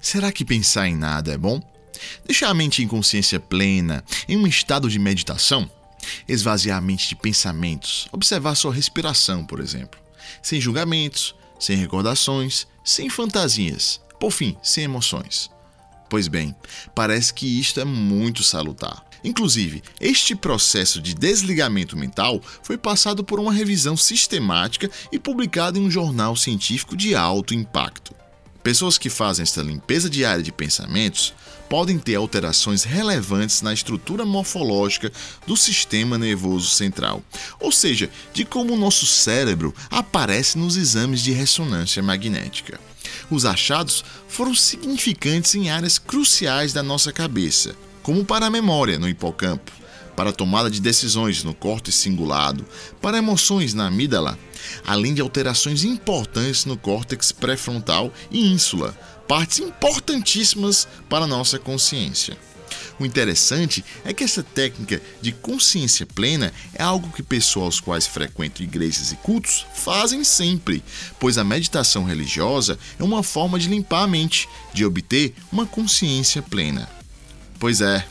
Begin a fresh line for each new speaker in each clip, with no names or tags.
Será que pensar em nada é bom? Deixar a mente em consciência plena, em um estado de meditação? Esvaziar a mente de pensamentos, observar sua respiração, por exemplo. Sem julgamentos, sem recordações, sem fantasias, por fim, sem emoções. Pois bem, parece que isto é muito salutar. Inclusive, este processo de desligamento mental foi passado por uma revisão sistemática e publicado em um jornal científico de alto impacto. Pessoas que fazem esta limpeza diária de pensamentos podem ter alterações relevantes na estrutura morfológica do sistema nervoso central, ou seja, de como o nosso cérebro aparece nos exames de ressonância magnética. Os achados foram significantes em áreas cruciais da nossa cabeça, como para a memória no hipocampo, para tomada de decisões no córtex cingulado, para emoções na amígdala, além de alterações importantes no córtex pré-frontal e ínsula, partes importantíssimas para a nossa consciência. O interessante é que essa técnica de consciência plena é algo que pessoas quais frequentam igrejas e cultos fazem sempre, pois a meditação religiosa é uma forma de limpar a mente, de obter uma consciência plena. Pois é,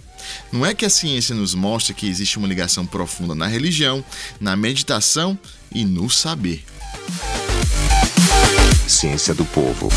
não é que a ciência nos mostra que existe uma ligação profunda na religião, na meditação e no saber.
Ciência do povo.